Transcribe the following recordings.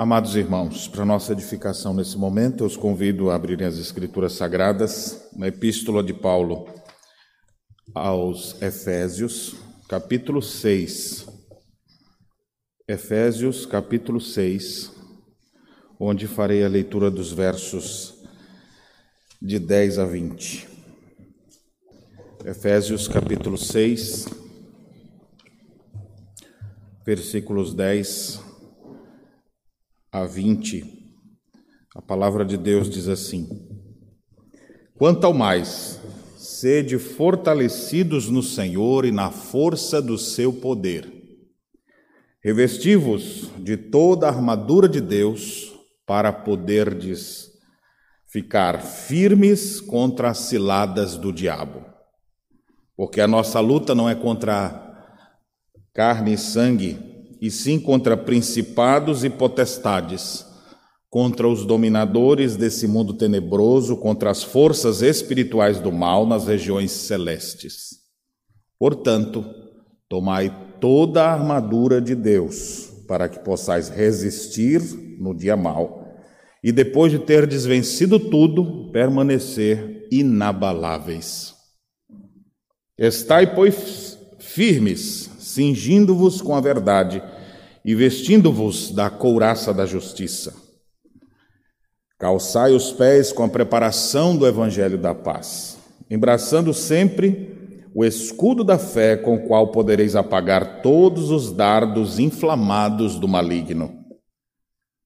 Amados irmãos, para nossa edificação nesse momento, eu os convido a abrirem as Escrituras Sagradas na Epístola de Paulo aos Efésios, capítulo 6. Efésios, capítulo 6, onde farei a leitura dos versos de 10 a 20. Efésios, capítulo 6, versículos 10 a 20, a palavra de Deus diz assim: Quanto ao mais, sede fortalecidos no Senhor e na força do seu poder. Revesti-vos de toda a armadura de Deus para poderdes ficar firmes contra as ciladas do diabo. Porque a nossa luta não é contra carne e sangue, e sim contra principados e potestades, contra os dominadores desse mundo tenebroso, contra as forças espirituais do mal nas regiões celestes. Portanto, tomai toda a armadura de Deus, para que possais resistir no dia mau, e depois de ter desvencido tudo, permanecer inabaláveis. Estai, pois, firmes, cingindo-vos com a verdade e vestindo-vos da couraça da justiça. Calçai os pés com a preparação do evangelho da paz, embraçando sempre o escudo da fé com o qual podereis apagar todos os dardos inflamados do maligno.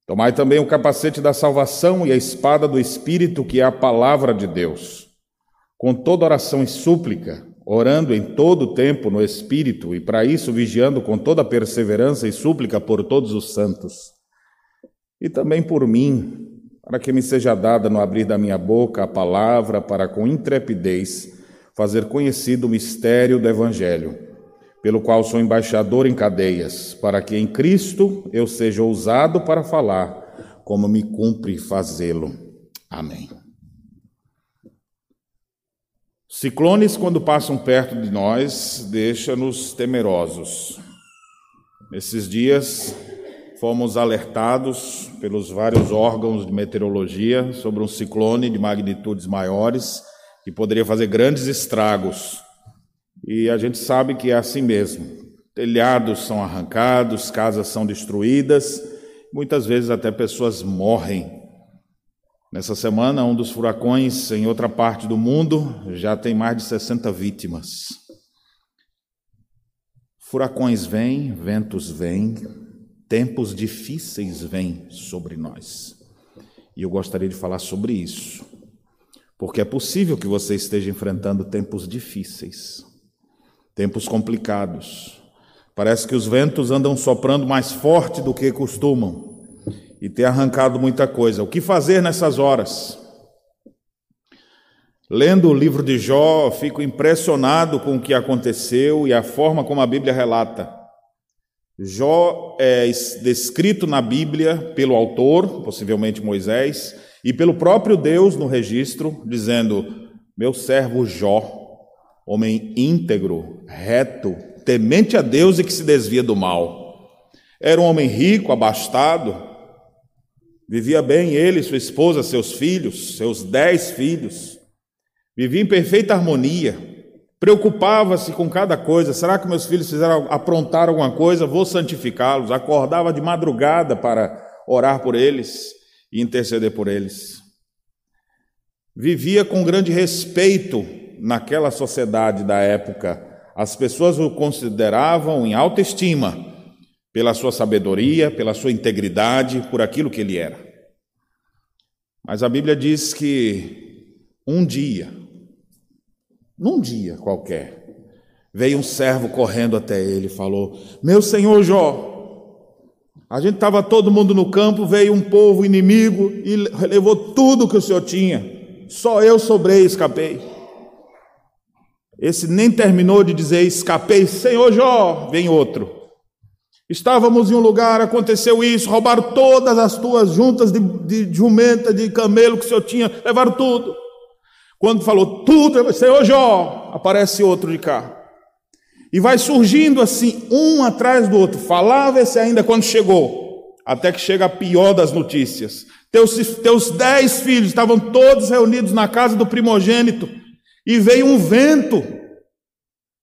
Tomai também o capacete da salvação e a espada do Espírito, que é a palavra de Deus, com toda oração e súplica orando em todo o tempo no Espírito, e para isso vigiando com toda perseverança e súplica por todos os santos. E também por mim, para que me seja dada no abrir da minha boca a palavra, para com intrepidez fazer conhecido o mistério do Evangelho, pelo qual sou embaixador em cadeias, para que em Cristo eu seja ousado para falar, como me cumpre fazê-lo. Amém. Ciclones, quando passam perto de nós, deixam-nos temerosos. Nesses dias, fomos alertados pelos vários órgãos de meteorologia sobre um ciclone de magnitudes maiores que poderia fazer grandes estragos. E a gente sabe que é assim mesmo. Telhados são arrancados, casas são destruídas, muitas vezes até pessoas morrem Nessa semana, um dos furacões em outra parte do mundo já tem mais de 60 vítimas. Furacões vêm, ventos vêm, tempos difíceis vêm sobre nós. E eu gostaria de falar sobre isso, porque é possível que você esteja enfrentando tempos difíceis, tempos complicados. Parece que os ventos andam soprando mais forte do que costumam e ter arrancado muita coisa. O que fazer nessas horas? Lendo o livro de Jó, fico impressionado com o que aconteceu e a forma como a Bíblia relata. Jó é descrito na Bíblia pelo autor, possivelmente Moisés, e pelo próprio Deus no registro, dizendo: Meu servo Jó, homem íntegro, reto, temente a Deus e que se desvia do mal. Era um homem rico, abastado, Vivia bem ele, sua esposa, seus filhos, seus dez filhos. Vivia em perfeita harmonia. Preocupava-se com cada coisa. Será que meus filhos fizeram aprontar alguma coisa? Vou santificá-los. Acordava de madrugada para orar por eles e interceder por eles. Vivia com grande respeito naquela sociedade da época. As pessoas o consideravam em alta estima pela sua sabedoria, pela sua integridade, por aquilo que ele era. Mas a Bíblia diz que um dia, num dia qualquer, veio um servo correndo até ele e falou: Meu senhor Jó, a gente estava todo mundo no campo, veio um povo inimigo e levou tudo que o senhor tinha, só eu sobrei e escapei. Esse nem terminou de dizer escapei, Senhor Jó, vem outro. Estávamos em um lugar, aconteceu isso, roubaram todas as tuas juntas de, de jumenta, de camelo que o senhor tinha, levaram tudo. Quando falou tudo, Senhor Jó, aparece outro de cá. E vai surgindo assim, um atrás do outro. Falava esse ainda quando chegou. até que chega a pior das notícias. Teus, teus dez filhos estavam todos reunidos na casa do primogênito, e veio um vento,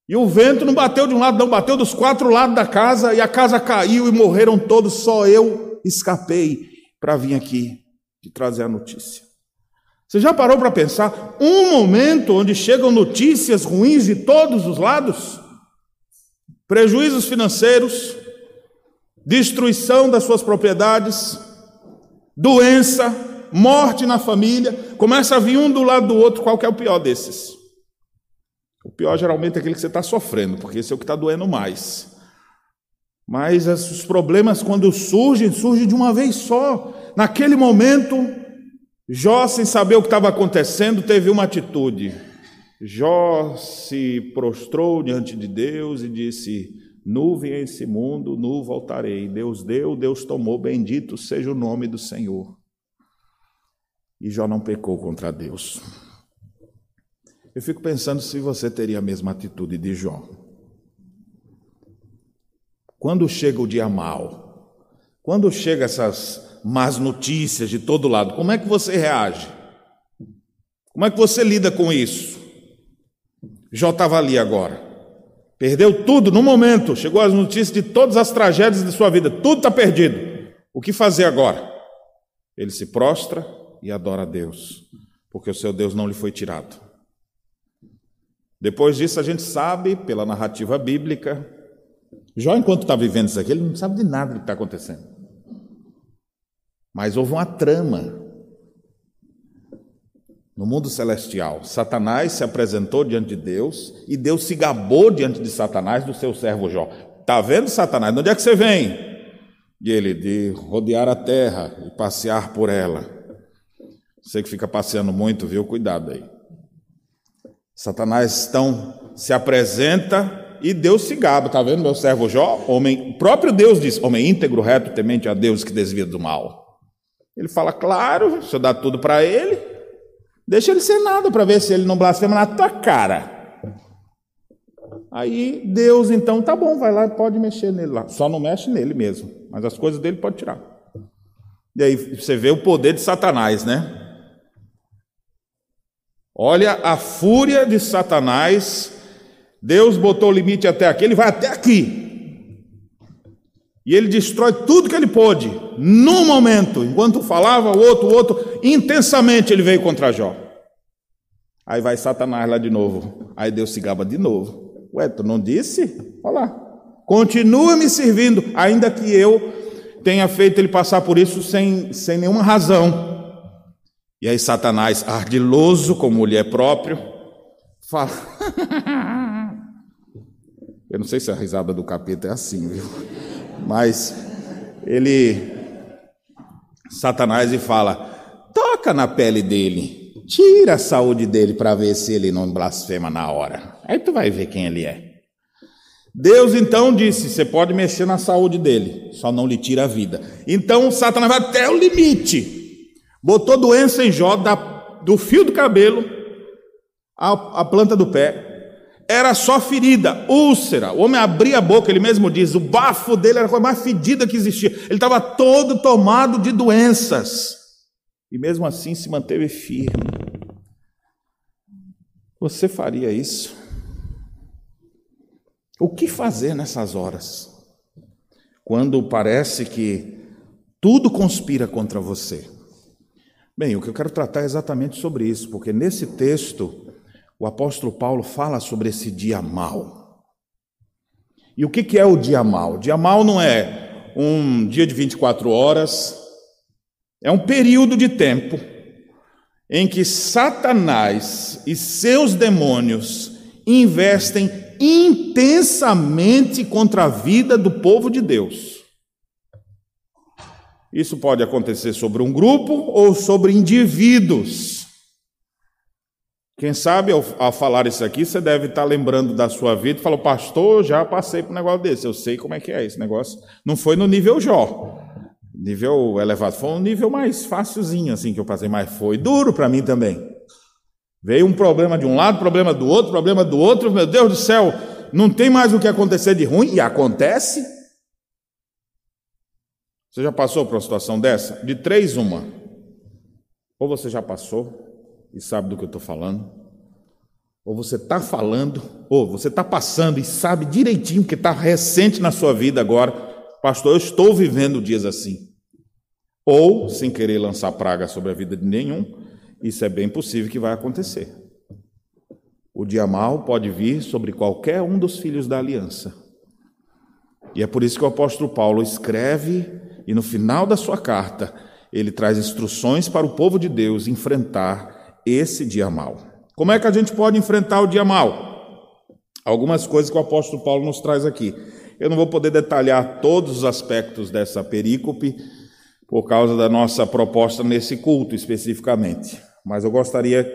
e o vento não bateu de um lado, não, bateu dos quatro lados da casa, e a casa caiu e morreram todos, só eu escapei para vir aqui te trazer a notícia. Você já parou para pensar um momento onde chegam notícias ruins de todos os lados? Prejuízos financeiros, destruição das suas propriedades, doença, morte na família, começa a vir um do lado do outro, qual que é o pior desses? Pior geralmente é aquele que você está sofrendo, porque esse é o que está doendo mais. Mas os problemas, quando surgem, surgem de uma vez só. Naquele momento, Jó, sem saber o que estava acontecendo, teve uma atitude. Jó se prostrou diante de Deus e disse: Nuvem esse mundo, nu voltarei. Deus deu, Deus tomou, bendito seja o nome do Senhor. E Jó não pecou contra Deus. Eu fico pensando se você teria a mesma atitude de Jó. Quando chega o dia mal, quando chega essas más notícias de todo lado, como é que você reage? Como é que você lida com isso? Jó estava ali agora. Perdeu tudo no momento. Chegou as notícias de todas as tragédias de sua vida. Tudo está perdido. O que fazer agora? Ele se prostra e adora a Deus, porque o seu Deus não lhe foi tirado. Depois disso, a gente sabe, pela narrativa bíblica, Jó, enquanto está vivendo isso aqui, ele não sabe de nada do que está acontecendo. Mas houve uma trama no mundo celestial, Satanás se apresentou diante de Deus e Deus se gabou diante de Satanás do seu servo Jó. Está vendo, Satanás? De onde é que você vem? E ele, de rodear a terra e passear por ela. Você que fica passeando muito, viu? Cuidado aí. Satanás então se apresenta e Deus se gaba. Está vendo, meu servo Jó? Homem, o próprio Deus diz: homem íntegro, reto, temente a Deus que desvia do mal. Ele fala, claro, o senhor dá tudo para ele. Deixa ele ser nada para ver se ele não blasfema na tua cara. Aí Deus, então, tá bom, vai lá, pode mexer nele lá. Só não mexe nele mesmo, mas as coisas dele pode tirar. E aí você vê o poder de Satanás, né? Olha a fúria de Satanás. Deus botou o limite até aqui, ele vai até aqui. E ele destrói tudo que ele pôde, num momento, enquanto falava o outro, o outro, intensamente ele veio contra Jó. Aí vai Satanás lá de novo. Aí Deus se gaba de novo. Ué, tu não disse? Olha lá. Continua me servindo, ainda que eu tenha feito ele passar por isso sem, sem nenhuma razão. E aí Satanás, ardiloso como mulher próprio, fala. eu não sei se a risada do capeta é assim, viu? Mas ele, Satanás, e fala: toca na pele dele, tira a saúde dele para ver se ele não blasfema na hora. Aí tu vai ver quem ele é. Deus então disse: você pode mexer na saúde dele, só não lhe tira a vida. Então Satanás vai até o limite. Botou doença em Jó, da, do fio do cabelo à, à planta do pé era só ferida, úlcera. O homem abria a boca, ele mesmo diz, o bafo dele era a coisa mais fedida que existia. Ele estava todo tomado de doenças. E mesmo assim se manteve firme. Você faria isso? O que fazer nessas horas? Quando parece que tudo conspira contra você. Bem, o que eu quero tratar é exatamente sobre isso, porque nesse texto o apóstolo Paulo fala sobre esse dia mal. E o que é o dia mal? O dia mal não é um dia de 24 horas, é um período de tempo em que Satanás e seus demônios investem intensamente contra a vida do povo de Deus. Isso pode acontecer sobre um grupo ou sobre indivíduos. Quem sabe ao, ao, falar isso aqui, você deve estar lembrando da sua vida e falou, pastor, já passei por um negócio desse, eu sei como é que é esse negócio. Não foi no nível Jó, nível elevado, foi um nível mais fácilzinho assim que eu passei, mas foi duro para mim também. Veio um problema de um lado, problema do outro, problema do outro, meu Deus do céu, não tem mais o que acontecer de ruim, e acontece. Você já passou por uma situação dessa? De três, uma. Ou você já passou e sabe do que eu estou falando, ou você está falando, ou você está passando e sabe direitinho que está recente na sua vida agora, pastor, eu estou vivendo dias assim. Ou, sem querer lançar praga sobre a vida de nenhum, isso é bem possível que vai acontecer. O dia mal pode vir sobre qualquer um dos filhos da aliança. E é por isso que o apóstolo Paulo escreve e no final da sua carta ele traz instruções para o povo de Deus enfrentar esse dia mal. Como é que a gente pode enfrentar o dia mal? Algumas coisas que o apóstolo Paulo nos traz aqui. Eu não vou poder detalhar todos os aspectos dessa perícope por causa da nossa proposta nesse culto especificamente, mas eu gostaria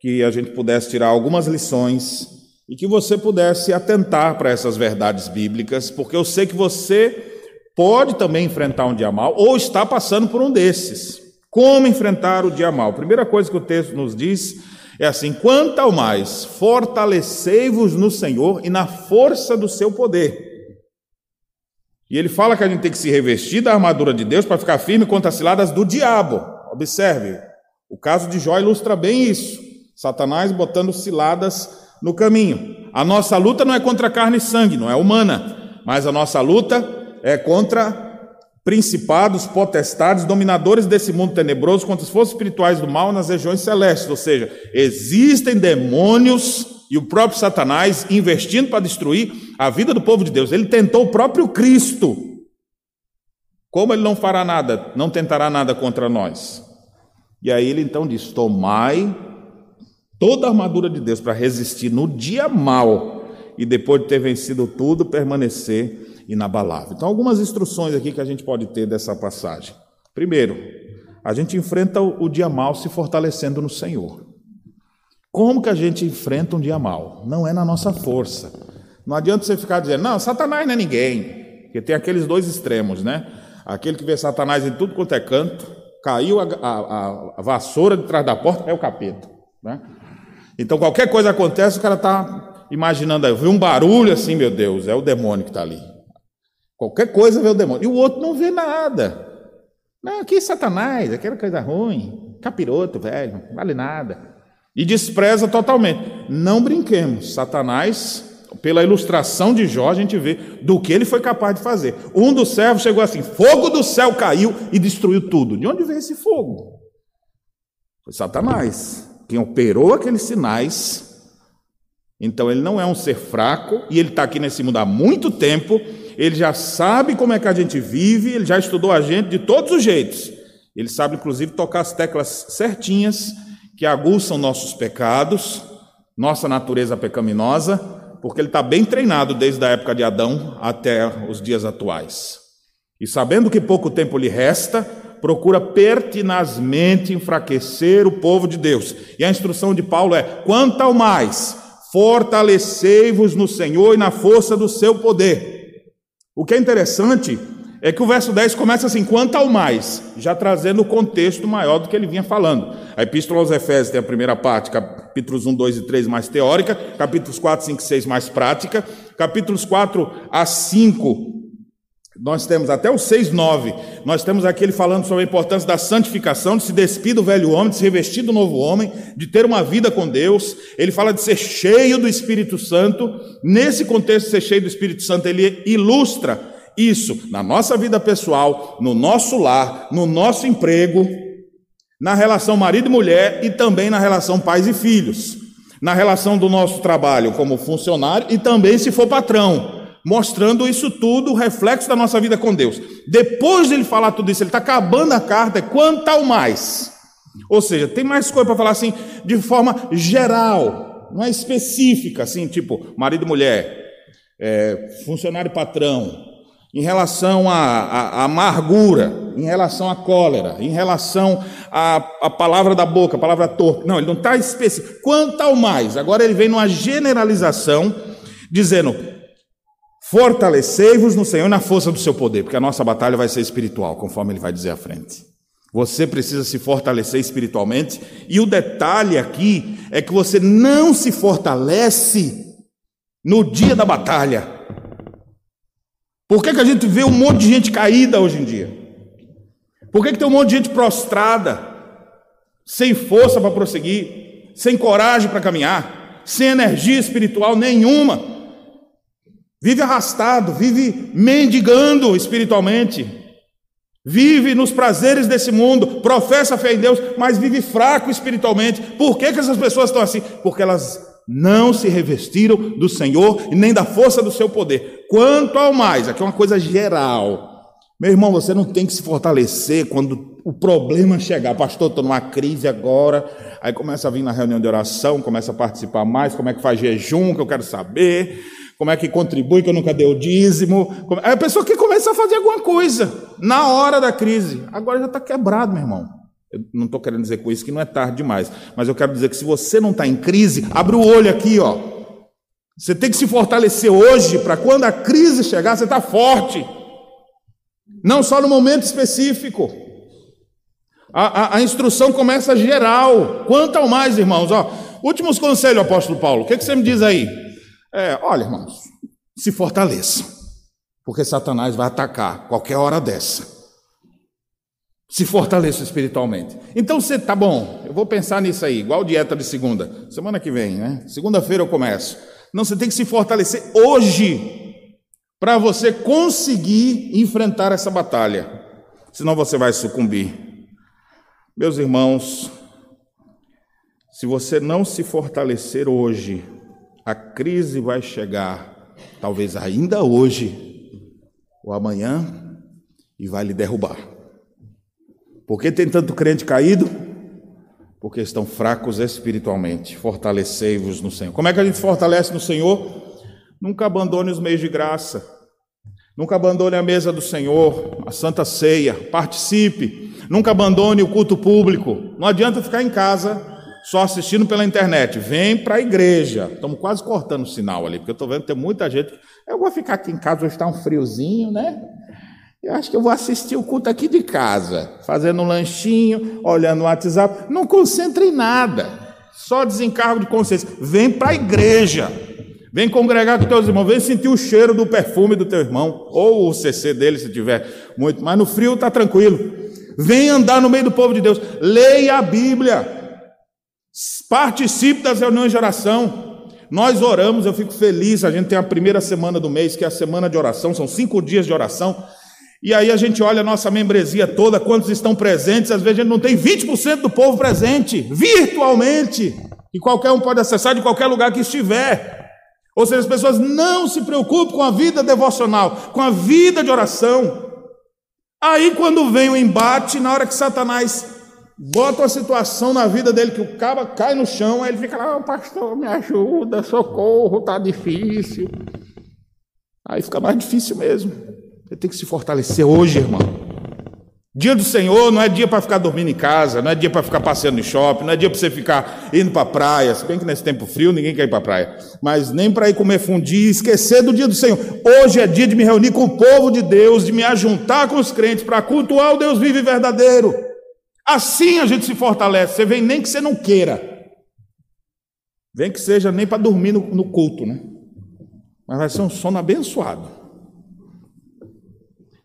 que a gente pudesse tirar algumas lições e que você pudesse atentar para essas verdades bíblicas, porque eu sei que você pode também enfrentar um dia mal ou está passando por um desses. Como enfrentar o dia mal? Primeira coisa que o texto nos diz é assim: quanto ao mais, fortalecei-vos no Senhor e na força do seu poder. E ele fala que a gente tem que se revestir da armadura de Deus para ficar firme contra as ciladas do diabo. Observe, o caso de Jó ilustra bem isso. Satanás botando ciladas no caminho. A nossa luta não é contra carne e sangue, não é humana, mas a nossa luta é contra principados, potestades, dominadores desse mundo tenebroso, contra as forças espirituais do mal nas regiões celestes. Ou seja, existem demônios e o próprio Satanás investindo para destruir a vida do povo de Deus. Ele tentou o próprio Cristo. Como ele não fará nada, não tentará nada contra nós? E aí ele então diz: Tomai toda a armadura de Deus para resistir no dia mal e depois de ter vencido tudo, permanecer inabalável. Então, algumas instruções aqui que a gente pode ter dessa passagem. Primeiro, a gente enfrenta o dia mal se fortalecendo no Senhor. Como que a gente enfrenta um dia mal? Não é na nossa força. Não adianta você ficar dizendo, não, Satanás não é ninguém. Porque tem aqueles dois extremos, né? Aquele que vê Satanás em tudo quanto é canto, caiu a, a, a vassoura de trás da porta, é o capeta. Né? Então qualquer coisa acontece, o cara está imaginando, eu vi um barulho assim, meu Deus, é o demônio que está ali. Qualquer coisa vê o demônio. E o outro não vê nada. Não, aqui é Satanás, aquela coisa ruim, capiroto, velho, não vale nada. E despreza totalmente. Não brinquemos. Satanás, pela ilustração de Jó, a gente vê do que ele foi capaz de fazer. Um dos servos chegou assim: fogo do céu caiu e destruiu tudo. De onde veio esse fogo? Foi Satanás quem operou aqueles sinais. Então ele não é um ser fraco e ele está aqui nesse mundo há muito tempo. Ele já sabe como é que a gente vive, ele já estudou a gente de todos os jeitos. Ele sabe, inclusive, tocar as teclas certinhas que aguçam nossos pecados, nossa natureza pecaminosa, porque ele está bem treinado desde a época de Adão até os dias atuais. E sabendo que pouco tempo lhe resta, procura pertinazmente enfraquecer o povo de Deus. E a instrução de Paulo é: quanto ao mais, fortalecei-vos no Senhor e na força do seu poder. O que é interessante é que o verso 10 começa assim, quanto ao mais, já trazendo o contexto maior do que ele vinha falando. A Epístola aos Efésios tem a primeira parte, capítulos 1, 2 e 3 mais teórica, capítulos 4, 5 e 6 mais prática, capítulos 4 a 5 nós temos até o 6, 9, nós temos aquele falando sobre a importância da santificação, de se despir do velho homem, de se revestir do novo homem, de ter uma vida com Deus. Ele fala de ser cheio do Espírito Santo. Nesse contexto, ser cheio do Espírito Santo, ele ilustra isso na nossa vida pessoal, no nosso lar, no nosso emprego, na relação marido e mulher e também na relação pais e filhos, na relação do nosso trabalho como funcionário e também se for patrão mostrando isso tudo, o reflexo da nossa vida com Deus. Depois de ele falar tudo isso, ele está acabando a carta, é quanto ao mais. Ou seja, tem mais coisa para falar assim, de forma geral, não é específica, assim, tipo marido e mulher, é, funcionário e patrão, em relação à amargura, em relação à cólera, em relação à, palavra da boca, a palavra torpe. Não, ele não está específico. Quanto ao mais, agora ele vem numa generalização, dizendo: Fortalecei-vos no Senhor na força do seu poder, porque a nossa batalha vai ser espiritual, conforme ele vai dizer à frente. Você precisa se fortalecer espiritualmente, e o detalhe aqui é que você não se fortalece no dia da batalha. Por que, que a gente vê um monte de gente caída hoje em dia? Por que, que tem um monte de gente prostrada, sem força para prosseguir, sem coragem para caminhar, sem energia espiritual nenhuma? Vive arrastado, vive mendigando espiritualmente. Vive nos prazeres desse mundo, professa fé em Deus, mas vive fraco espiritualmente. Por que, que essas pessoas estão assim? Porque elas não se revestiram do Senhor e nem da força do seu poder. Quanto ao mais, aqui é uma coisa geral. Meu irmão, você não tem que se fortalecer quando o problema chegar. Pastor, estou numa crise agora. Aí começa a vir na reunião de oração, começa a participar mais. Como é que faz jejum, que eu quero saber como é que contribui, que eu nunca dei o dízimo. É a pessoa que começa a fazer alguma coisa na hora da crise. Agora já está quebrado, meu irmão. Eu não estou querendo dizer com isso que não é tarde demais, mas eu quero dizer que se você não está em crise, abre o olho aqui, ó. Você tem que se fortalecer hoje para quando a crise chegar, você está forte. Não só no momento específico. A, a, a, instrução começa geral. Quanto ao mais, irmãos, ó. Últimos conselhos, apóstolo Paulo. O que, que você me diz aí? É, olha, irmãos, se fortaleçam, porque Satanás vai atacar qualquer hora dessa. Se fortaleça espiritualmente. Então você tá bom, eu vou pensar nisso aí, igual dieta de segunda. Semana que vem, né? Segunda-feira eu começo. Não, você tem que se fortalecer hoje para você conseguir enfrentar essa batalha. Senão você vai sucumbir. Meus irmãos, se você não se fortalecer hoje, a crise vai chegar, talvez ainda hoje ou amanhã, e vai lhe derrubar. Por que tem tanto crente caído? Porque estão fracos espiritualmente. Fortalecei-vos no Senhor. Como é que a gente fortalece no Senhor? Nunca abandone os meios de graça. Nunca abandone a mesa do Senhor, a Santa Ceia. Participe. Nunca abandone o culto público. Não adianta ficar em casa só assistindo pela internet, vem para a igreja. Estamos quase cortando o sinal ali, porque eu estou vendo que tem muita gente. Eu vou ficar aqui em casa, hoje está um friozinho, né? Eu acho que eu vou assistir o culto aqui de casa, fazendo um lanchinho, olhando o WhatsApp. Não concentre em nada, só desencargo de consciência. Vem para a igreja, vem congregar com teus irmãos, vem sentir o cheiro do perfume do teu irmão, ou o CC dele, se tiver muito, mas no frio está tranquilo. Vem andar no meio do povo de Deus, leia a Bíblia. Participe das reuniões de oração. Nós oramos, eu fico feliz. A gente tem a primeira semana do mês, que é a semana de oração, são cinco dias de oração. E aí a gente olha a nossa membresia toda, quantos estão presentes. Às vezes a gente não tem 20% do povo presente, virtualmente, e qualquer um pode acessar de qualquer lugar que estiver. Ou seja, as pessoas não se preocupam com a vida devocional, com a vida de oração. Aí, quando vem o embate, na hora que Satanás bota uma situação na vida dele que o cara cai no chão, aí ele fica lá, oh, pastor, me ajuda, socorro, tá difícil. Aí fica mais difícil mesmo. Você tem que se fortalecer hoje, irmão. Dia do Senhor não é dia para ficar dormindo em casa, não é dia para ficar passeando no shopping, não é dia para você ficar indo para a praia, se bem que nesse tempo frio ninguém quer ir para a praia, mas nem para ir comer fundi e esquecer do dia do Senhor. Hoje é dia de me reunir com o povo de Deus, de me ajuntar com os crentes para cultuar o Deus vivo e verdadeiro. Assim a gente se fortalece. Você vem nem que você não queira. Vem que seja nem para dormir no, no culto, né? Mas vai ser um sono abençoado.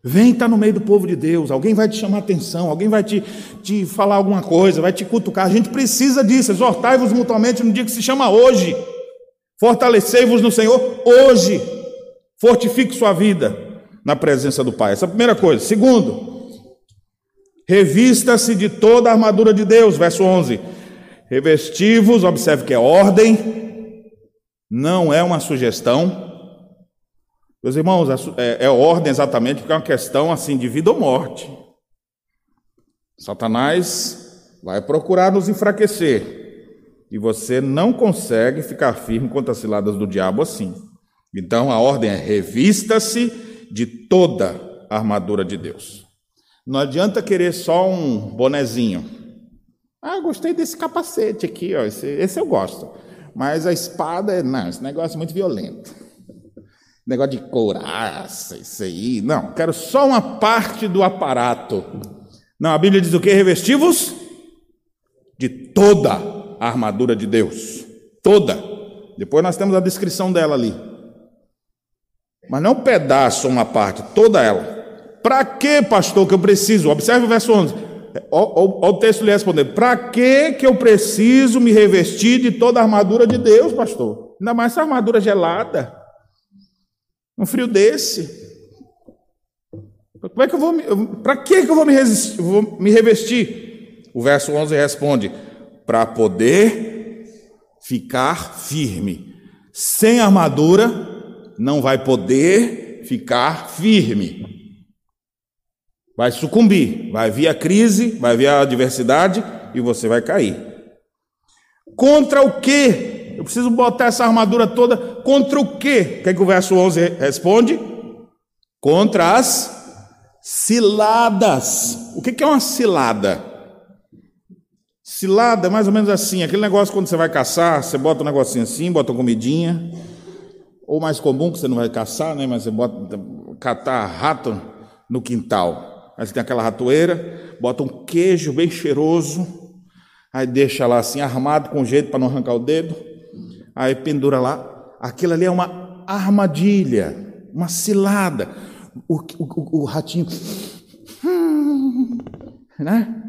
Vem estar tá no meio do povo de Deus, alguém vai te chamar atenção, alguém vai te, te falar alguma coisa, vai te cutucar. A gente precisa disso, exortai-vos mutuamente no dia que se chama hoje. Fortalecei-vos no Senhor hoje. Fortifique sua vida na presença do Pai. Essa é a primeira coisa. Segundo, Revista-se de toda a armadura de Deus, verso 11. Revestivos, observe que é ordem, não é uma sugestão. Meus irmãos, é, é ordem exatamente porque é uma questão assim de vida ou morte. Satanás vai procurar nos enfraquecer. E você não consegue ficar firme contra as ciladas do diabo assim. Então a ordem é revista-se de toda a armadura de Deus. Não adianta querer só um bonezinho. Ah, gostei desse capacete aqui, ó, esse, esse eu gosto. Mas a espada, não, esse negócio é muito violento. Negócio de couraça, isso aí. Não, quero só uma parte do aparato. Não, a Bíblia diz o que? Revestivos de toda a armadura de Deus. Toda. Depois nós temos a descrição dela ali. Mas não um pedaço, uma parte, toda ela Para que, pastor, que eu preciso? Observe o verso 11. Olha o texto lhe responder: Para que que eu preciso me revestir de toda a armadura de Deus, pastor? Ainda mais essa armadura gelada. Um frio desse. Como é que eu vou Para que que eu vou me, resistir, vou me revestir? O verso 11 responde: Para poder ficar firme. Sem armadura, não vai poder ficar firme vai sucumbir, vai vir a crise, vai vir a adversidade e você vai cair. Contra o quê? Eu preciso botar essa armadura toda contra o quê? O que, é que o verso 11 responde? Contra as ciladas. O que é uma cilada? Cilada é mais ou menos assim, aquele negócio quando você vai caçar, você bota um negocinho assim, bota uma comidinha, ou mais comum que você não vai caçar, né, mas você bota catar rato no quintal. Aí tem aquela ratoeira, bota um queijo bem cheiroso, aí deixa lá assim, armado com jeito para não arrancar o dedo, aí pendura lá. Aquilo ali é uma armadilha, uma cilada. O, o, o ratinho, hum, né?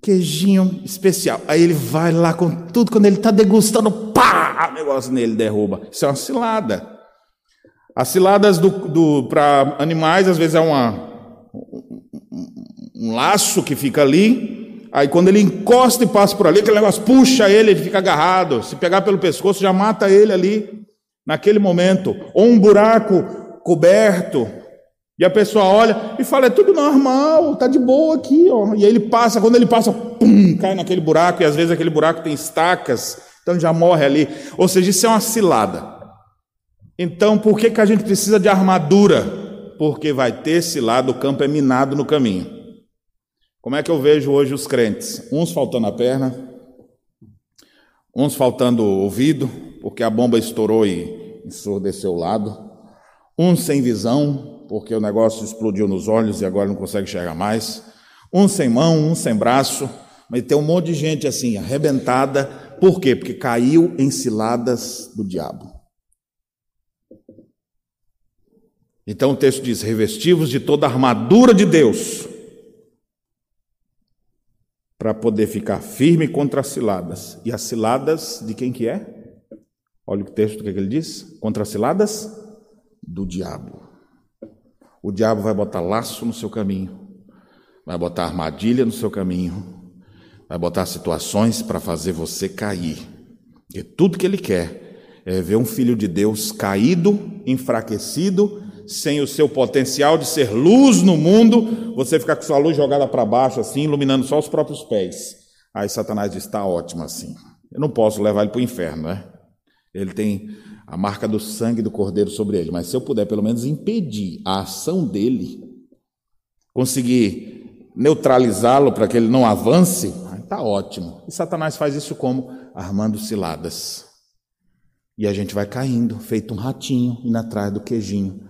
Queijinho especial. Aí ele vai lá com tudo, quando ele está degustando, pá, o negócio nele derruba. Isso é uma cilada. As ciladas do, do para animais, às vezes, é uma, um laço que fica ali. Aí quando ele encosta e passa por ali, aquele negócio puxa ele, ele fica agarrado. Se pegar pelo pescoço, já mata ele ali, naquele momento. Ou um buraco coberto. E a pessoa olha e fala: é tudo normal, tá de boa aqui, ó. E aí ele passa, quando ele passa, pum, cai naquele buraco, e às vezes aquele buraco tem estacas, então já morre ali. Ou seja, isso é uma cilada. Então, por que, que a gente precisa de armadura? Porque vai ter cilada, o campo é minado no caminho. Como é que eu vejo hoje os crentes? Uns faltando a perna, uns faltando o ouvido, porque a bomba estourou e ensurdeceu o lado, uns sem visão, porque o negócio explodiu nos olhos e agora não consegue enxergar mais, uns sem mão, uns sem braço, mas tem um monte de gente assim, arrebentada, por quê? Porque caiu em ciladas do diabo. Então o texto diz: revestivos de toda a armadura de Deus para poder ficar firme contra as ciladas. E as ciladas de quem que é? Olha o texto que, é que ele diz: contra as ciladas do diabo. O diabo vai botar laço no seu caminho, vai botar armadilha no seu caminho, vai botar situações para fazer você cair. E tudo que ele quer é ver um filho de Deus caído, enfraquecido sem o seu potencial de ser luz no mundo, você ficar com sua luz jogada para baixo, assim, iluminando só os próprios pés. Aí Satanás diz: está ótimo assim. Eu não posso levar ele para o inferno, né? Ele tem a marca do sangue do cordeiro sobre ele, mas se eu puder pelo menos impedir a ação dele, conseguir neutralizá-lo para que ele não avance, está ótimo. E Satanás faz isso como? Armando ciladas. E a gente vai caindo, feito um ratinho, indo atrás do queijinho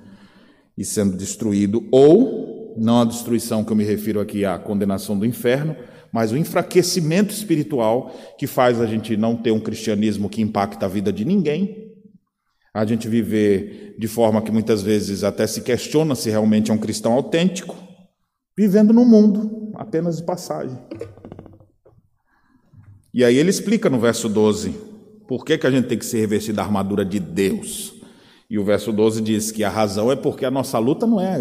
e sendo destruído, ou, não a destruição que eu me refiro aqui à condenação do inferno, mas o enfraquecimento espiritual que faz a gente não ter um cristianismo que impacta a vida de ninguém, a gente viver de forma que muitas vezes até se questiona se realmente é um cristão autêntico, vivendo no mundo apenas de passagem. E aí ele explica no verso 12 por que, que a gente tem que se revestir da armadura de Deus. E o verso 12 diz que a razão é porque a nossa luta não é.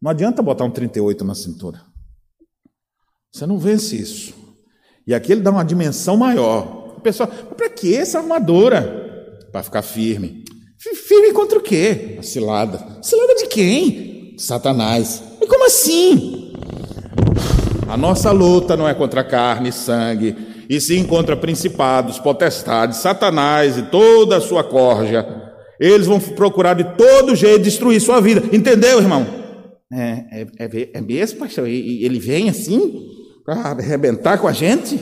Não adianta botar um 38 na cintura. Você não vence isso. E aqui ele dá uma dimensão maior. O pessoal, para que essa armadura? Para ficar firme. Firme contra o quê? A cilada. Cilada de quem? Satanás. E como assim? A nossa luta não é contra carne e sangue, e sim contra principados, potestades, Satanás e toda a sua corja eles vão procurar de todo jeito destruir sua vida. Entendeu, irmão? É, é, é, é mesmo, pastor? E, e ele vem assim para arrebentar com a gente?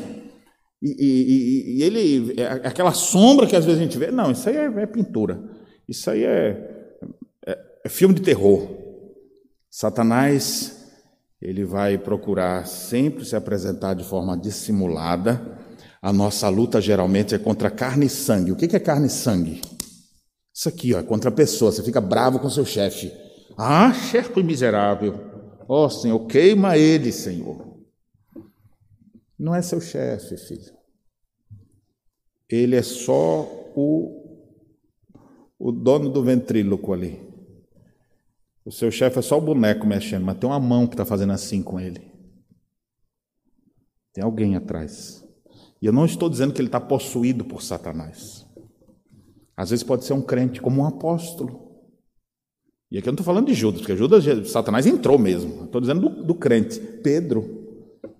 E, e, e, ele, é aquela sombra que às vezes a gente vê, não, isso aí é, é pintura. Isso aí é, é, é filme de terror. Satanás, ele vai procurar sempre se apresentar de forma dissimulada. A nossa luta geralmente é contra carne e sangue. O que é carne e sangue? Isso aqui, ó, é contra a pessoa. Você fica bravo com seu chefe. Ah, chefe miserável. Ó oh, Senhor, queima ele, Senhor. Não é seu chefe, filho. Ele é só o, o dono do ventríloco ali. O seu chefe é só o boneco mexendo, mas tem uma mão que está fazendo assim com ele. Tem alguém atrás. E eu não estou dizendo que ele está possuído por Satanás. Às vezes pode ser um crente, como um apóstolo. E aqui eu não estou falando de Judas, porque Judas, Satanás entrou mesmo. Estou dizendo do, do crente, Pedro,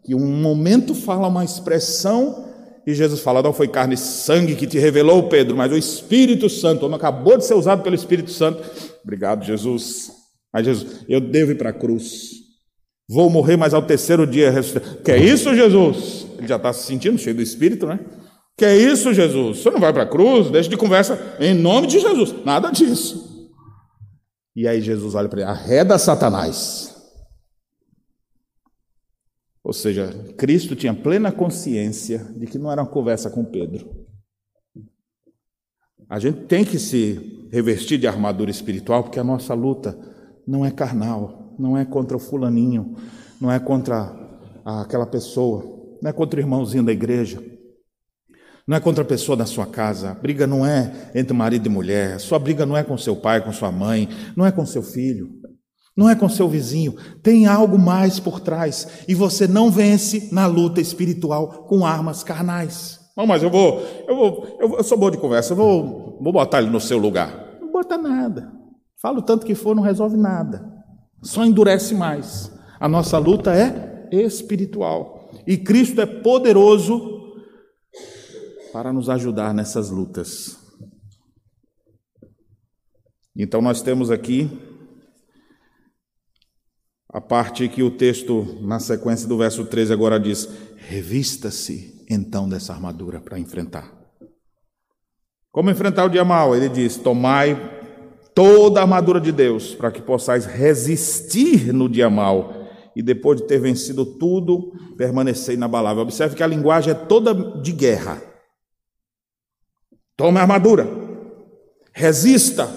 que um momento fala uma expressão e Jesus fala: Não foi carne e sangue que te revelou, Pedro, mas o Espírito Santo. O homem acabou de ser usado pelo Espírito Santo. Obrigado, Jesus. Mas Jesus, eu devo ir para a cruz. Vou morrer, mas ao terceiro dia ressuscitar. Que é isso, Jesus? Ele já está se sentindo cheio do Espírito, né? Que é isso, Jesus? Você não vai para a cruz? Deixa de conversa em nome de Jesus. Nada disso. E aí Jesus olha para ele: arreda Satanás. Ou seja, Cristo tinha plena consciência de que não era uma conversa com Pedro. A gente tem que se revestir de armadura espiritual, porque a nossa luta não é carnal, não é contra o fulaninho, não é contra aquela pessoa, não é contra o irmãozinho da igreja, não é contra a pessoa da sua casa. A briga não é entre marido e mulher, sua briga não é com seu pai, com sua mãe, não é com seu filho. Não é com seu vizinho, tem algo mais por trás. E você não vence na luta espiritual com armas carnais. Não, mas eu vou, eu vou, eu, eu sou bom de conversa, eu vou, vou botar ele no seu lugar. Não bota nada. Fala o tanto que for, não resolve nada. Só endurece mais. A nossa luta é espiritual. E Cristo é poderoso para nos ajudar nessas lutas. Então nós temos aqui a parte que o texto, na sequência do verso 13, agora diz: Revista-se então dessa armadura para enfrentar. Como enfrentar o dia mal? Ele diz: Tomai toda a armadura de Deus, para que possais resistir no dia mal e depois de ter vencido tudo, permanecer inabalável. Observe que a linguagem é toda de guerra. Tome a armadura, resista,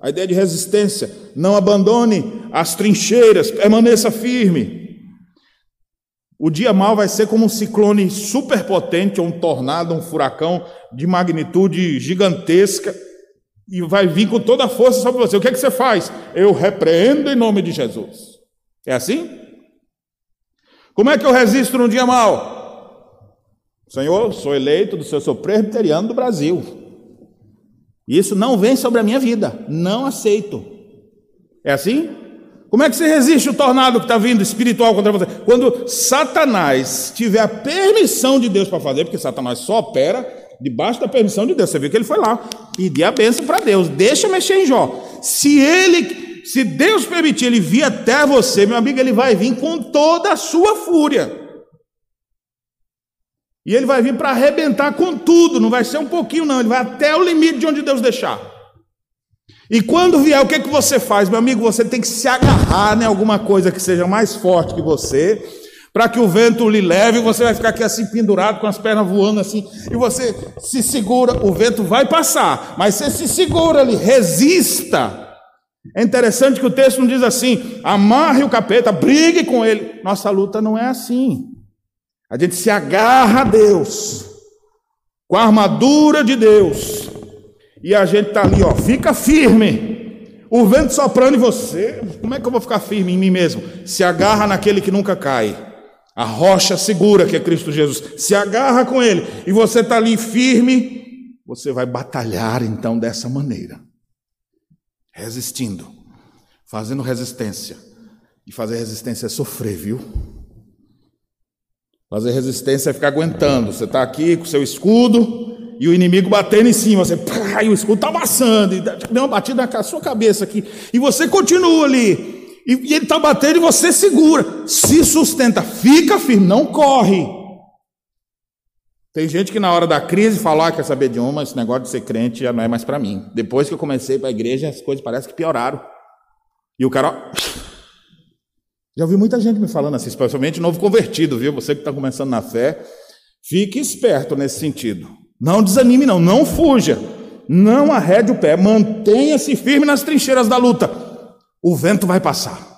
a ideia de resistência. Não abandone as trincheiras, permaneça firme. O dia mal vai ser como um ciclone superpotente, ou um tornado, um furacão de magnitude gigantesca, e vai vir com toda a força sobre você. O que é que você faz? Eu repreendo em nome de Jesus. É assim? Como é que eu resisto no dia mal? Senhor, sou eleito do seu sou presbiteriano do Brasil. Isso não vem sobre a minha vida. Não aceito. É assim? Como é que você resiste o tornado que está vindo espiritual contra você? Quando Satanás tiver a permissão de Deus para fazer, porque Satanás só opera debaixo da permissão de Deus. Você viu que ele foi lá pedir a bênção para Deus. Deixa mexer em Jó. Se ele, se Deus permitir ele vir até você, meu amigo, ele vai vir com toda a sua fúria. E ele vai vir para arrebentar com tudo, não vai ser um pouquinho, não, ele vai até o limite de onde Deus deixar. E quando vier, o que, que você faz, meu amigo? Você tem que se agarrar em alguma coisa que seja mais forte que você, para que o vento lhe leve, você vai ficar aqui assim pendurado, com as pernas voando assim, e você se segura, o vento vai passar, mas você se segura ali, resista. É interessante que o texto não diz assim: amarre o capeta, brigue com ele. Nossa luta não é assim. A gente se agarra a Deus, com a armadura de Deus, e a gente está ali, ó, fica firme. O vento soprando em você, como é que eu vou ficar firme em mim mesmo? Se agarra naquele que nunca cai. A rocha segura que é Cristo Jesus. Se agarra com ele e você está ali firme, você vai batalhar então dessa maneira, resistindo, fazendo resistência. E fazer resistência é sofrer, viu? Fazer resistência é ficar aguentando. Você está aqui com seu escudo e o inimigo batendo em cima. Você, pá, e o escudo está amassando, e deu uma batida na sua cabeça aqui. E você continua ali. E, e ele está batendo e você segura. Se sustenta, fica firme, não corre. Tem gente que na hora da crise fala: ah, quer saber de uma, esse negócio de ser crente já não é mais para mim. Depois que eu comecei para a igreja, as coisas parecem que pioraram. E o cara, ó, já ouvi muita gente me falando assim, especialmente novo convertido, viu? Você que está começando na fé, fique esperto nesse sentido. Não desanime, não, não fuja. Não arrede o pé, mantenha-se firme nas trincheiras da luta. O vento vai passar.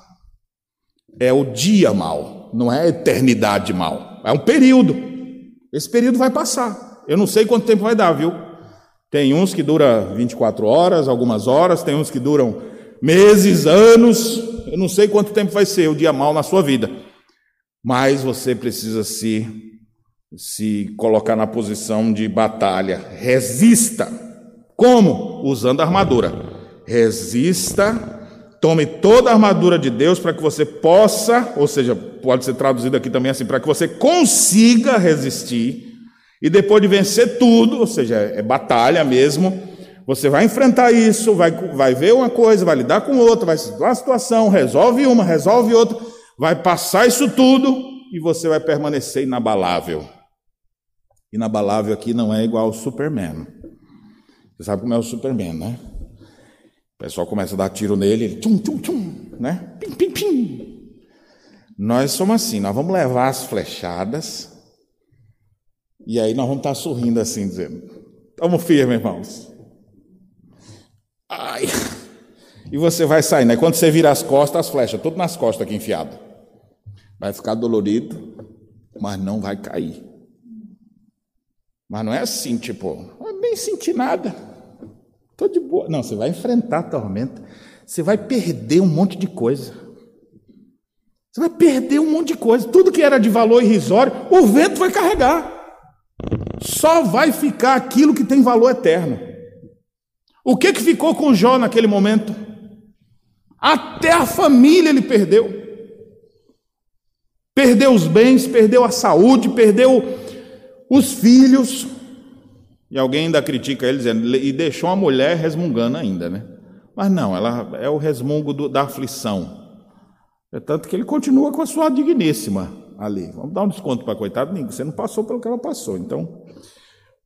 É o dia mal, não é a eternidade mal. É um período. Esse período vai passar. Eu não sei quanto tempo vai dar, viu? Tem uns que dura 24 horas, algumas horas, tem uns que duram meses, anos. Eu não sei quanto tempo vai ser o dia mal na sua vida. Mas você precisa se se colocar na posição de batalha. Resista. Como? Usando a armadura. Resista Tome toda a armadura de Deus para que você possa, ou seja, pode ser traduzido aqui também assim, para que você consiga resistir e depois de vencer tudo, ou seja, é batalha mesmo, você vai enfrentar isso, vai, vai ver uma coisa, vai lidar com outra, vai situar uma situação, resolve uma, resolve outra, vai passar isso tudo e você vai permanecer inabalável. Inabalável aqui não é igual ao Superman. Você sabe como é o Superman, né? O pessoal começa a dar tiro nele, ele tchum, tchum, tchum, né? Pim, pim, pim. Nós somos assim, nós vamos levar as flechadas e aí nós vamos estar sorrindo assim, dizendo: Estamos firmes, irmãos. Ai. E você vai sair, né? Quando você vira as costas, as flechas, tudo nas costas aqui enfiado. Vai ficar dolorido, mas não vai cair. Mas não é assim, tipo, é nem sentir nada. Estou de boa. Não, você vai enfrentar a tormenta. Você vai perder um monte de coisa. Você vai perder um monte de coisa. Tudo que era de valor irrisório, o vento vai carregar. Só vai ficar aquilo que tem valor eterno. O que, que ficou com Jó naquele momento? Até a família ele perdeu. Perdeu os bens, perdeu a saúde, perdeu os filhos. E alguém ainda critica ele dizendo, e deixou a mulher resmungando ainda, né? Mas não, ela é o resmungo do, da aflição. É tanto que ele continua com a sua digníssima ali. Vamos dar um desconto para a coitada, você não passou pelo que ela passou, então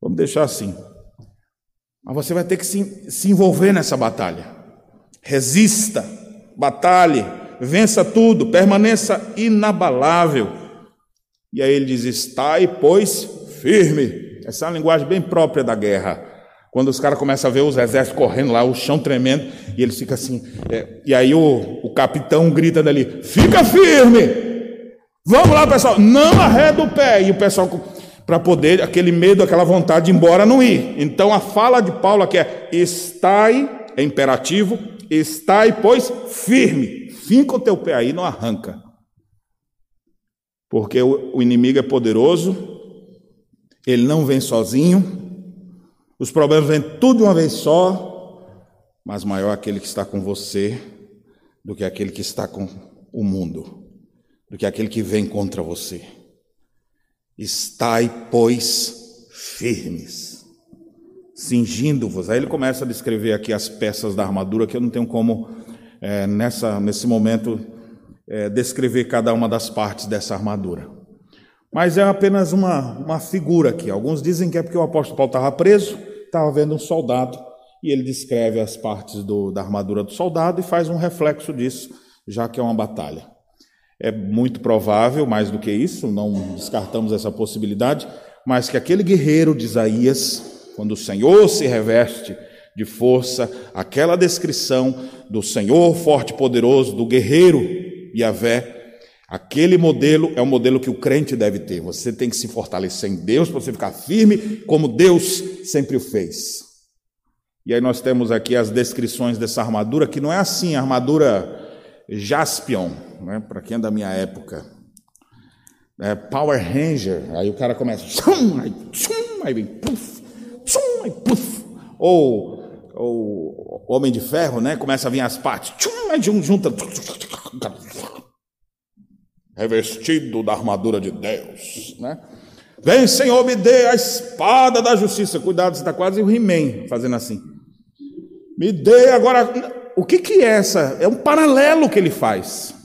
vamos deixar assim. Mas você vai ter que se, se envolver nessa batalha. Resista, batalhe, vença tudo, permaneça inabalável. E aí ele diz: Estai, pois, firme essa é uma linguagem bem própria da guerra. Quando os caras começam a ver os exércitos correndo lá, o chão tremendo, e eles ficam assim. É, e aí o, o capitão grita dali: fica firme! Vamos lá, pessoal, não arreda o pé. E o pessoal, para poder, aquele medo, aquela vontade de ir embora, não ir. Então a fala de Paulo aqui é: estai, é imperativo, estai, pois, firme. Finca o teu pé aí, não arranca. Porque o, inimigo é poderoso, ele não vem sozinho, os problemas vêm tudo de uma vez só, mas maior aquele que está com você do que aquele que está com o mundo, do que aquele que vem contra você. Estai, pois, firmes, cingindo-vos. Aí ele começa a descrever aqui as peças da armadura, que eu não tenho como, é, nessa, nesse momento, é, descrever cada uma das partes dessa armadura. Mas é apenas uma, uma figura aqui. Alguns dizem que é porque o apóstolo Paulo estava preso, estava vendo um soldado, e ele descreve as partes do, da armadura do soldado e faz um reflexo disso, já que é uma batalha. É muito provável, mais do que isso, não descartamos essa possibilidade, mas que aquele guerreiro de Isaías, quando o Senhor se reveste de força, aquela descrição do Senhor forte e poderoso, do guerreiro Yahvé, Aquele modelo é o modelo que o crente deve ter. Você tem que se fortalecer em Deus para você ficar firme, como Deus sempre o fez. E aí nós temos aqui as descrições dessa armadura, que não é assim, armadura Jaspion, né? para quem é da minha época. É Power Ranger, aí o cara começa, tchum, aí, tchum, aí vem, puf, tchum, aí, puf. Ou, ou Homem de Ferro, né? Começa a vir as partes, tchum, aí junta, revestido da armadura de Deus, né? Vem, Senhor, me dê a espada da justiça. Cuidado, você está quase o He-Man fazendo assim. Me dê agora. O que, que é essa? É um paralelo que ele faz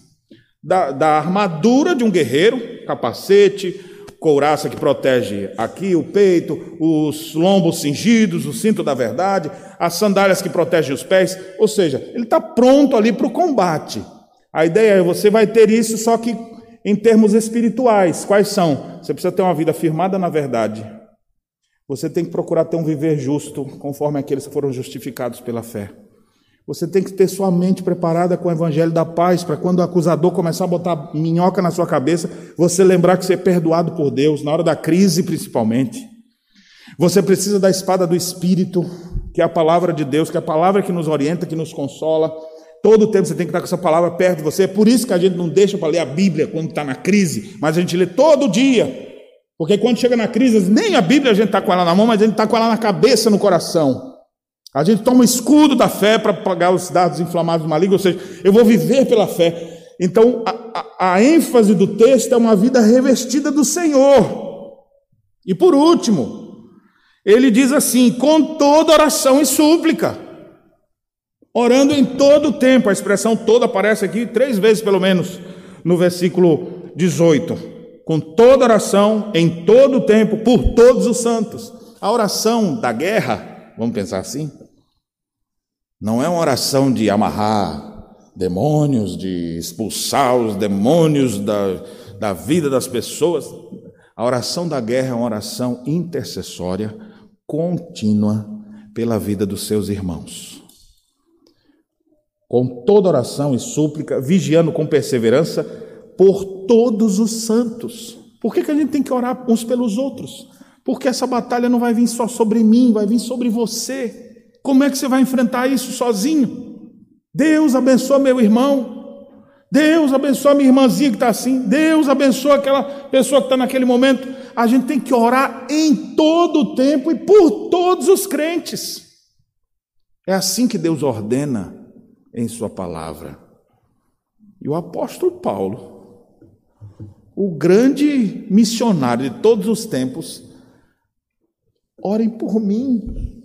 da, da armadura de um guerreiro, capacete, couraça que protege aqui o peito, os lombos cingidos, o cinto da verdade, as sandálias que protegem os pés. Ou seja, ele está pronto ali para o combate. A ideia é você vai ter isso, só que em termos espirituais, quais são? Você precisa ter uma vida firmada na verdade. Você tem que procurar ter um viver justo, conforme aqueles que foram justificados pela fé. Você tem que ter sua mente preparada com o evangelho da paz, para quando o acusador começar a botar minhoca na sua cabeça, você lembrar que você é perdoado por Deus, na hora da crise principalmente. Você precisa da espada do Espírito, que é a palavra de Deus, que é a palavra que nos orienta, que nos consola. Todo tempo você tem que estar com essa palavra perto de você. É por isso que a gente não deixa para ler a Bíblia quando está na crise, mas a gente lê todo dia. Porque quando chega na crise, nem a Bíblia a gente está com ela na mão, mas a gente está com ela na cabeça, no coração. A gente toma escudo da fé para pagar os dados inflamados do maligno, ou seja, eu vou viver pela fé. Então, a, a, a ênfase do texto é uma vida revestida do Senhor. E por último, ele diz assim: com toda oração e súplica, orando em todo o tempo. A expressão toda aparece aqui três vezes, pelo menos, no versículo 18 com toda oração, em todo o tempo, por todos os santos. A oração da guerra, vamos pensar assim, não é uma oração de amarrar demônios, de expulsar os demônios da, da vida das pessoas. A oração da guerra é uma oração intercessória, contínua, pela vida dos seus irmãos. Com toda oração e súplica, vigiando com perseverança por todos os santos. Por que, que a gente tem que orar uns pelos outros? Porque essa batalha não vai vir só sobre mim, vai vir sobre você. Como é que você vai enfrentar isso sozinho? Deus abençoa meu irmão. Deus abençoa minha irmãzinha que está assim. Deus abençoa aquela pessoa que está naquele momento. A gente tem que orar em todo o tempo e por todos os crentes. É assim que Deus ordena em Sua palavra. E o apóstolo Paulo o grande missionário de todos os tempos, orem por mim.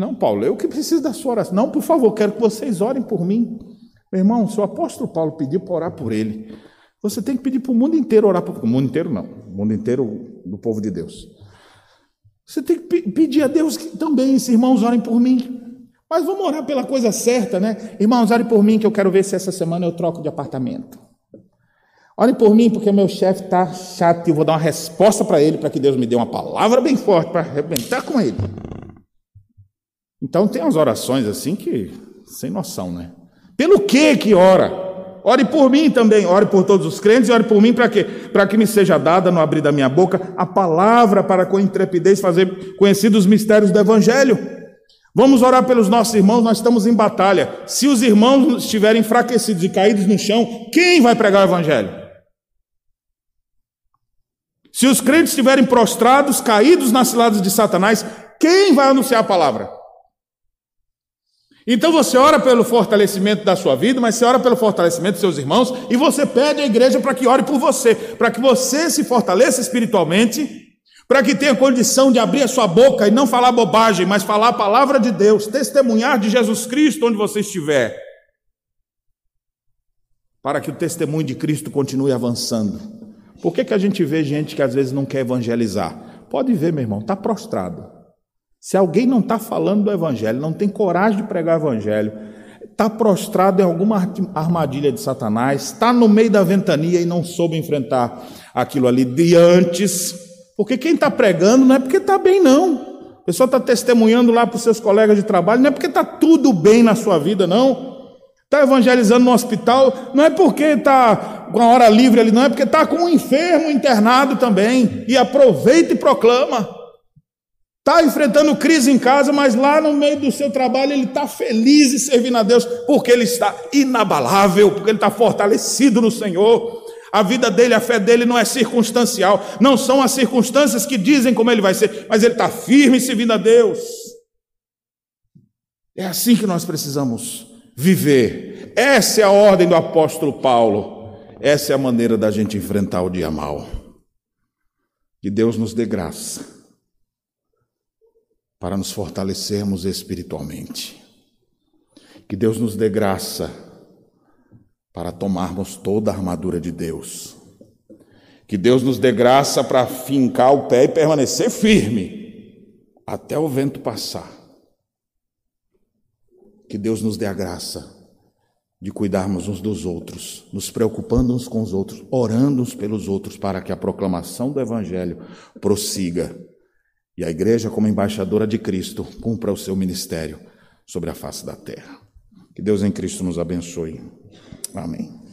Não, Paulo, eu que preciso da sua oração. Não, por favor, quero que vocês orem por mim. Meu irmão, se o apóstolo Paulo pediu para orar por ele, você tem que pedir para o mundo inteiro orar por O mundo inteiro não, o mundo inteiro do povo de Deus. Você tem que pedir a Deus que também esses irmãos orem por mim. Mas vamos orar pela coisa certa, né? Irmãos, orem por mim que eu quero ver se essa semana eu troco de apartamento. Olhem por mim, porque meu chefe está chato e eu vou dar uma resposta para ele, para que Deus me dê uma palavra bem forte para arrebentar com ele. Então tem umas orações assim que, sem noção, né? Pelo que que ora? Ore por mim também, ore por todos os crentes e ore por mim para quê? Para que me seja dada, no abrir da minha boca, a palavra para com intrepidez fazer conhecidos os mistérios do Evangelho. Vamos orar pelos nossos irmãos, nós estamos em batalha. Se os irmãos estiverem enfraquecidos e caídos no chão, quem vai pregar o Evangelho? Se os crentes estiverem prostrados, caídos nas ciladas de Satanás, quem vai anunciar a palavra? Então você ora pelo fortalecimento da sua vida, mas você ora pelo fortalecimento dos seus irmãos e você pede à igreja para que ore por você, para que você se fortaleça espiritualmente, para que tenha condição de abrir a sua boca e não falar bobagem, mas falar a palavra de Deus, testemunhar de Jesus Cristo onde você estiver, para que o testemunho de Cristo continue avançando. Por que, que a gente vê gente que às vezes não quer evangelizar? Pode ver, meu irmão, está prostrado. Se alguém não está falando do evangelho, não tem coragem de pregar o evangelho, está prostrado em alguma armadilha de Satanás, está no meio da ventania e não soube enfrentar aquilo ali de antes. Porque quem está pregando não é porque está bem, não. A pessoa está testemunhando lá para os seus colegas de trabalho, não é porque está tudo bem na sua vida, não. Está evangelizando no hospital, não é porque está com a hora livre ali, não, é porque está com um enfermo internado também. E aproveita e proclama. Está enfrentando crise em casa, mas lá no meio do seu trabalho ele está feliz e servindo a Deus, porque ele está inabalável, porque ele está fortalecido no Senhor. A vida dele, a fé dele não é circunstancial, não são as circunstâncias que dizem como ele vai ser, mas ele está firme servindo a Deus. É assim que nós precisamos viver. Essa é a ordem do apóstolo Paulo. Essa é a maneira da gente enfrentar o dia mal. Que Deus nos dê graça para nos fortalecermos espiritualmente. Que Deus nos dê graça para tomarmos toda a armadura de Deus. Que Deus nos dê graça para fincar o pé e permanecer firme até o vento passar. Que Deus nos dê a graça de cuidarmos uns dos outros, nos preocupando uns com os outros, orando uns pelos outros, para que a proclamação do Evangelho prossiga e a igreja, como embaixadora de Cristo, cumpra o seu ministério sobre a face da terra. Que Deus em Cristo nos abençoe. Amém.